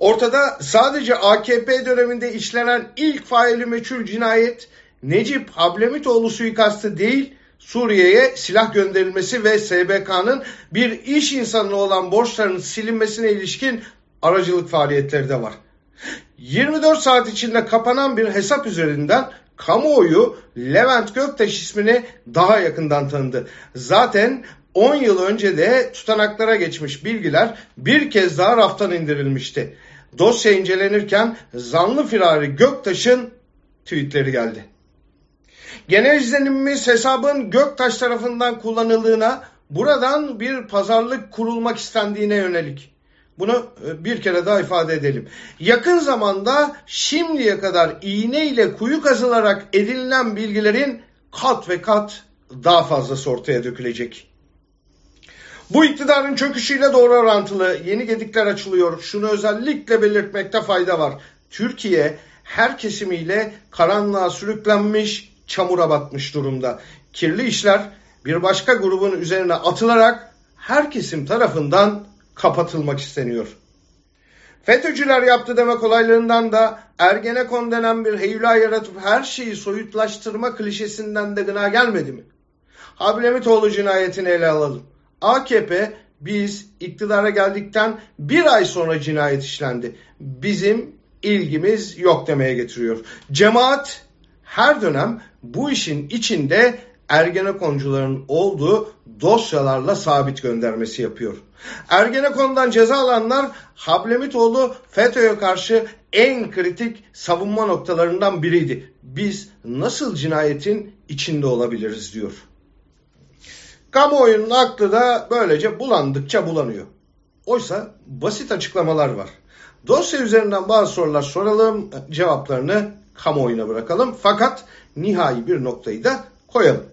Ortada sadece AKP döneminde işlenen ilk faili meçhul cinayet Necip Hablemitoğlu suikastı değil, Suriye'ye silah gönderilmesi ve SBK'nın bir iş insanına olan borçlarının silinmesine ilişkin aracılık faaliyetleri de var. 24 saat içinde kapanan bir hesap üzerinden kamuoyu Levent Göktaş ismini daha yakından tanıdı. Zaten 10 yıl önce de tutanaklara geçmiş bilgiler bir kez daha raftan indirilmişti. Dosya incelenirken zanlı firari Göktaş'ın tweetleri geldi. Genel izlenimimiz hesabın Göktaş tarafından kullanıldığına, buradan bir pazarlık kurulmak istendiğine yönelik. Bunu e, bir kere daha ifade edelim. Yakın zamanda şimdiye kadar iğne ile kuyu kazılarak edinilen bilgilerin kat ve kat daha fazlası ortaya dökülecek. Bu iktidarın çöküşüyle doğru orantılı yeni gedikler açılıyor. Şunu özellikle belirtmekte fayda var. Türkiye her kesimiyle karanlığa sürüklenmiş, çamura batmış durumda. Kirli işler bir başka grubun üzerine atılarak her kesim tarafından kapatılmak isteniyor. FETÖ'cüler yaptı demek olaylarından da Ergenekon denen bir heyula yaratıp her şeyi soyutlaştırma klişesinden de gına gelmedi mi? Hablemitoğlu cinayetini ele alalım. AKP biz iktidara geldikten bir ay sonra cinayet işlendi. Bizim ilgimiz yok demeye getiriyor. Cemaat her dönem bu işin içinde Ergenekoncuların olduğu dosyalarla sabit göndermesi yapıyor. Ergenekon'dan ceza alanlar Hablemitoğlu FETÖ'ye karşı en kritik savunma noktalarından biriydi. Biz nasıl cinayetin içinde olabiliriz diyor. Kamuoyunun aklı da böylece bulandıkça bulanıyor. Oysa basit açıklamalar var. Dosya üzerinden bazı sorular soralım, cevaplarını kamuoyuna bırakalım. Fakat nihai bir noktayı da koyalım.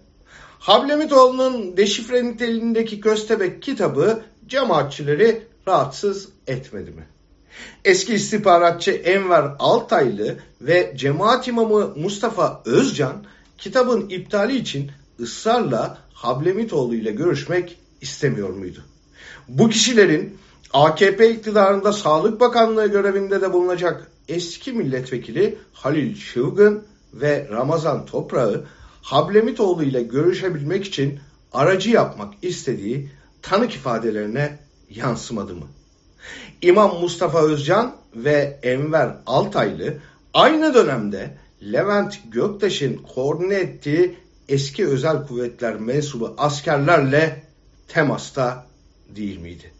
Hablemitoğlu'nun deşifre niteliğindeki Köstebek kitabı cemaatçileri rahatsız etmedi mi? Eski istihbaratçı Enver Altaylı ve cemaat imamı Mustafa Özcan kitabın iptali için ısrarla Hablemitoğlu ile görüşmek istemiyor muydu? Bu kişilerin AKP iktidarında Sağlık Bakanlığı görevinde de bulunacak eski milletvekili Halil Çılgın ve Ramazan Toprağı Hablemitoğlu ile görüşebilmek için aracı yapmak istediği tanık ifadelerine yansımadı mı? İmam Mustafa Özcan ve Enver Altaylı aynı dönemde Levent Göktaş'ın koordine ettiği eski özel kuvvetler mensubu askerlerle temasta değil miydi?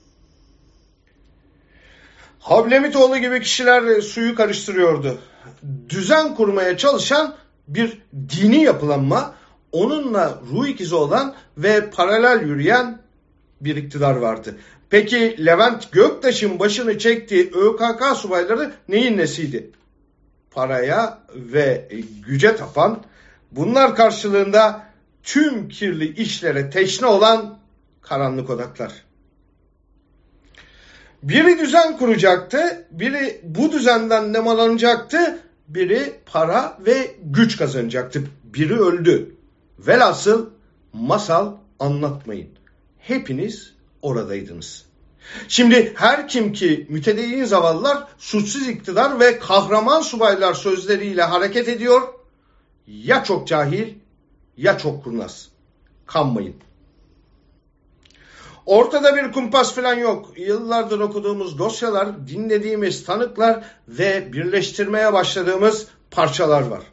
Hablemitoğlu gibi kişiler suyu karıştırıyordu. Düzen kurmaya çalışan bir dini yapılanma, onunla ruh ikizi olan ve paralel yürüyen bir iktidar vardı. Peki Levent Göktaş'ın başını çektiği ÖKK subayları neyin nesiydi? Paraya ve güce tapan, bunlar karşılığında tüm kirli işlere teşne olan karanlık odaklar. Biri düzen kuracaktı, biri bu düzenden nemalanacaktı, biri para ve güç kazanacaktı. Biri öldü. Velhasıl masal anlatmayın. Hepiniz oradaydınız. Şimdi her kim ki mütedeyyin zavallılar suçsuz iktidar ve kahraman subaylar sözleriyle hareket ediyor ya çok cahil ya çok kurnaz. Kanmayın. Ortada bir kumpas falan yok. Yıllardır okuduğumuz dosyalar, dinlediğimiz tanıklar ve birleştirmeye başladığımız parçalar var.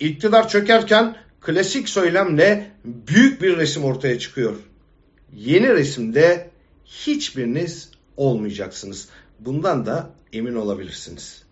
İktidar çökerken klasik söylemle büyük bir resim ortaya çıkıyor. Yeni resimde hiçbiriniz olmayacaksınız. Bundan da emin olabilirsiniz.